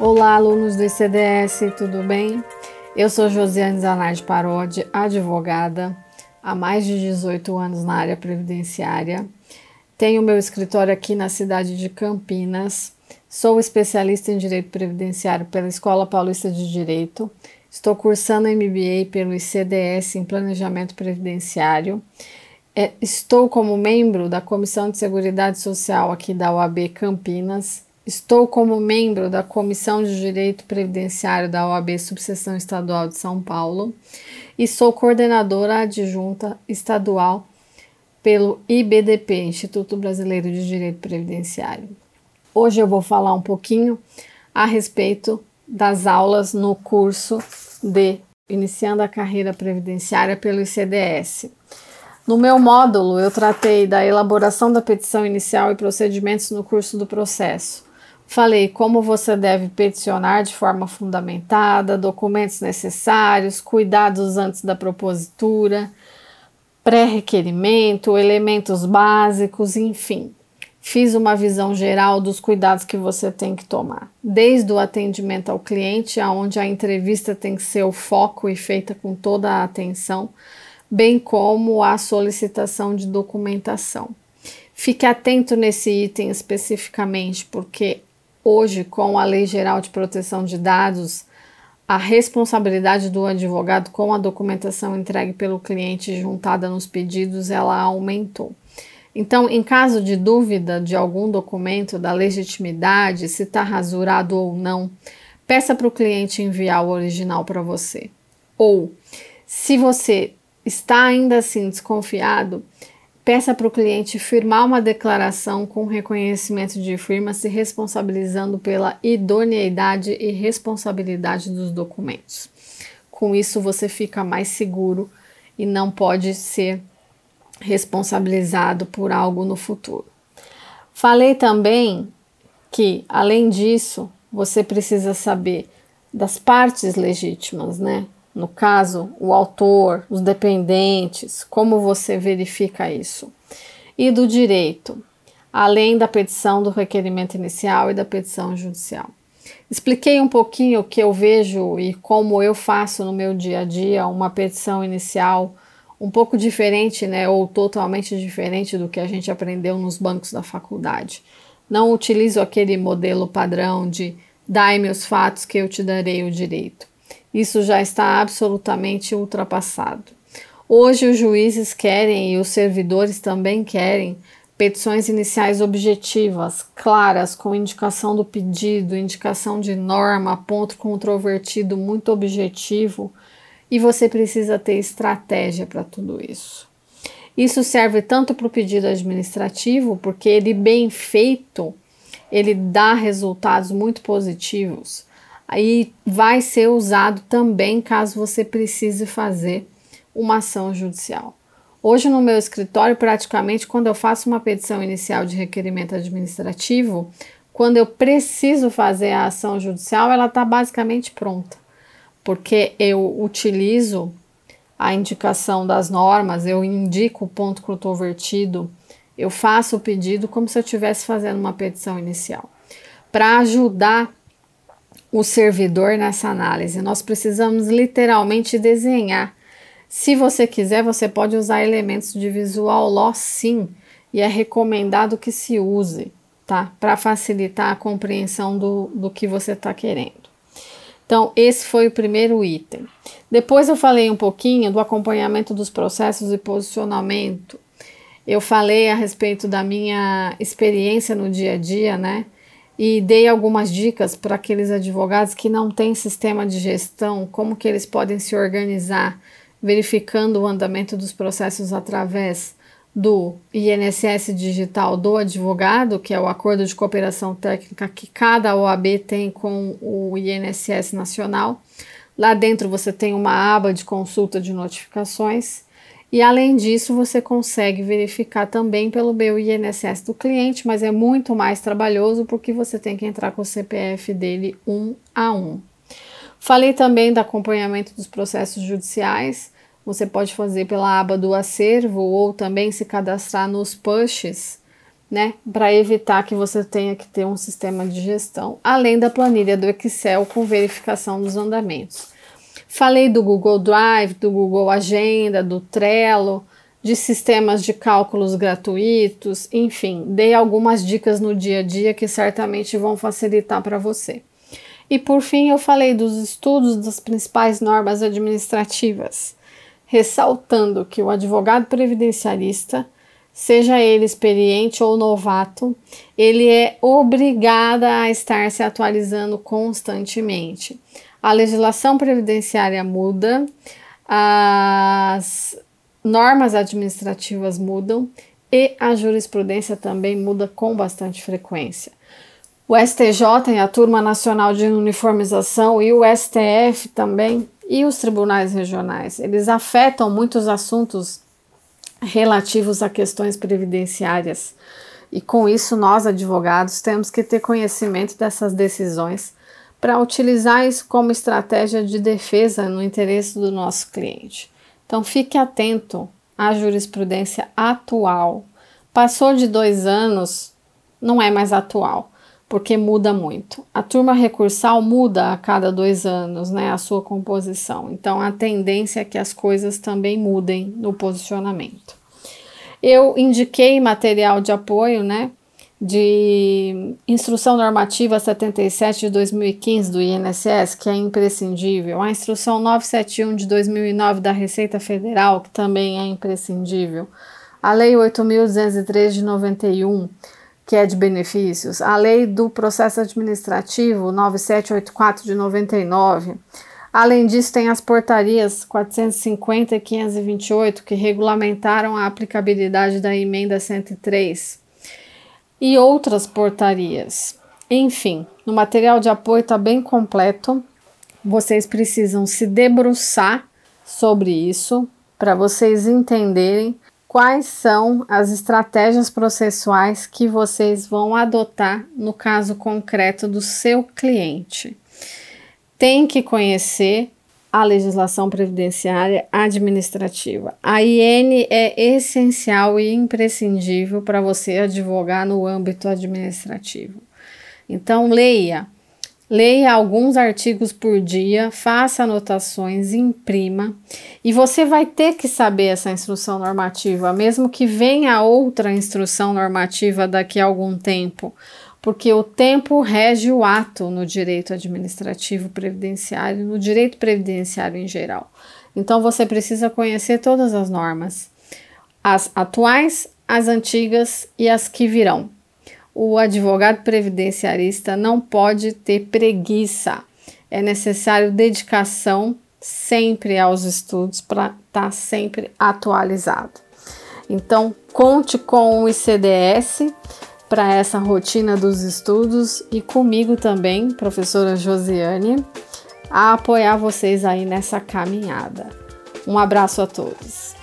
Olá, alunos do ICDS, tudo bem? Eu sou Josiane Zanardi Parodi, advogada, há mais de 18 anos na área previdenciária. Tenho meu escritório aqui na cidade de Campinas. Sou especialista em Direito Previdenciário pela Escola Paulista de Direito. Estou cursando MBA pelo ICDS em Planejamento Previdenciário. É, estou como membro da Comissão de Seguridade Social aqui da OAB Campinas Estou como membro da Comissão de Direito Previdenciário da OAB Subseção Estadual de São Paulo e sou coordenadora adjunta estadual pelo IBDP, Instituto Brasileiro de Direito Previdenciário. Hoje eu vou falar um pouquinho a respeito das aulas no curso de Iniciando a Carreira Previdenciária pelo ICDS. No meu módulo, eu tratei da elaboração da petição inicial e procedimentos no curso do processo. Falei como você deve peticionar de forma fundamentada, documentos necessários, cuidados antes da propositura, pré-requerimento, elementos básicos, enfim. Fiz uma visão geral dos cuidados que você tem que tomar, desde o atendimento ao cliente, aonde a entrevista tem que ser o foco e feita com toda a atenção, bem como a solicitação de documentação. Fique atento nesse item especificamente, porque Hoje, com a Lei Geral de Proteção de Dados, a responsabilidade do advogado com a documentação entregue pelo cliente juntada nos pedidos, ela aumentou. Então, em caso de dúvida de algum documento da legitimidade, se está rasurado ou não, peça para o cliente enviar o original para você. Ou, se você está ainda assim desconfiado, Peça para o cliente firmar uma declaração com reconhecimento de firma, se responsabilizando pela idoneidade e responsabilidade dos documentos. Com isso, você fica mais seguro e não pode ser responsabilizado por algo no futuro. Falei também que, além disso, você precisa saber das partes legítimas, né? No caso, o autor, os dependentes, como você verifica isso? E do direito, além da petição do requerimento inicial e da petição judicial. Expliquei um pouquinho o que eu vejo e como eu faço no meu dia a dia uma petição inicial um pouco diferente, né, ou totalmente diferente do que a gente aprendeu nos bancos da faculdade. Não utilizo aquele modelo padrão de dai-me os fatos que eu te darei o direito. Isso já está absolutamente ultrapassado. Hoje os juízes querem e os servidores também querem petições iniciais objetivas, claras, com indicação do pedido, indicação de norma, ponto controvertido muito objetivo, e você precisa ter estratégia para tudo isso. Isso serve tanto para o pedido administrativo, porque ele bem feito, ele dá resultados muito positivos, aí vai ser usado também caso você precise fazer uma ação judicial. Hoje no meu escritório, praticamente quando eu faço uma petição inicial de requerimento administrativo, quando eu preciso fazer a ação judicial, ela está basicamente pronta, porque eu utilizo a indicação das normas, eu indico o ponto controvertido, eu faço o pedido como se eu estivesse fazendo uma petição inicial, para ajudar o servidor nessa análise. Nós precisamos literalmente desenhar. Se você quiser, você pode usar elementos de visual law sim, e é recomendado que se use, tá? Para facilitar a compreensão do, do que você está querendo. Então, esse foi o primeiro item. Depois eu falei um pouquinho do acompanhamento dos processos e posicionamento. Eu falei a respeito da minha experiência no dia a dia, né? E dei algumas dicas para aqueles advogados que não têm sistema de gestão, como que eles podem se organizar, verificando o andamento dos processos através do INSS digital do advogado, que é o acordo de cooperação técnica que cada OAB tem com o INSS nacional. Lá dentro você tem uma aba de consulta de notificações e além disso, você consegue verificar também pelo meu INSS do cliente, mas é muito mais trabalhoso porque você tem que entrar com o CPF dele um a um. Falei também do acompanhamento dos processos judiciais. Você pode fazer pela aba do acervo ou também se cadastrar nos pushes né, para evitar que você tenha que ter um sistema de gestão, além da planilha do Excel com verificação dos andamentos. Falei do Google Drive, do Google Agenda, do Trello, de sistemas de cálculos gratuitos, enfim, dei algumas dicas no dia a dia que certamente vão facilitar para você. E por fim, eu falei dos estudos das principais normas administrativas, ressaltando que o advogado previdenciarista, seja ele experiente ou novato, ele é obrigado a estar se atualizando constantemente. A legislação previdenciária muda, as normas administrativas mudam e a jurisprudência também muda com bastante frequência. O STJ e a Turma Nacional de Uniformização e o STF também e os tribunais regionais, eles afetam muitos assuntos relativos a questões previdenciárias. E com isso, nós advogados temos que ter conhecimento dessas decisões para utilizar isso como estratégia de defesa no interesse do nosso cliente. Então fique atento à jurisprudência atual. Passou de dois anos, não é mais atual, porque muda muito. A turma recursal muda a cada dois anos, né, a sua composição. Então a tendência é que as coisas também mudem no posicionamento. Eu indiquei material de apoio, né, de Instrução Normativa 77 de 2015 do INSS, que é imprescindível, a Instrução 971 de 2009 da Receita Federal, que também é imprescindível, a Lei 8.203 de 91, que é de benefícios, a Lei do Processo Administrativo 9784 de 99. Além disso, tem as portarias 450 e 528 que regulamentaram a aplicabilidade da emenda 103 e outras portarias. Enfim, no material de apoio está bem completo. Vocês precisam se debruçar sobre isso para vocês entenderem quais são as estratégias processuais que vocês vão adotar no caso concreto do seu cliente. Tem que conhecer a legislação previdenciária administrativa. A IN é essencial e imprescindível para você advogar no âmbito administrativo. Então, leia. Leia alguns artigos por dia, faça anotações, imprima, e você vai ter que saber essa instrução normativa, mesmo que venha outra instrução normativa daqui a algum tempo porque o tempo rege o ato no direito administrativo previdenciário, no direito previdenciário em geral. Então você precisa conhecer todas as normas, as atuais, as antigas e as que virão. O advogado previdenciarista não pode ter preguiça. É necessário dedicação sempre aos estudos para estar tá sempre atualizado. Então, conte com o ICDS para essa rotina dos estudos e comigo também, professora Josiane, a apoiar vocês aí nessa caminhada. Um abraço a todos.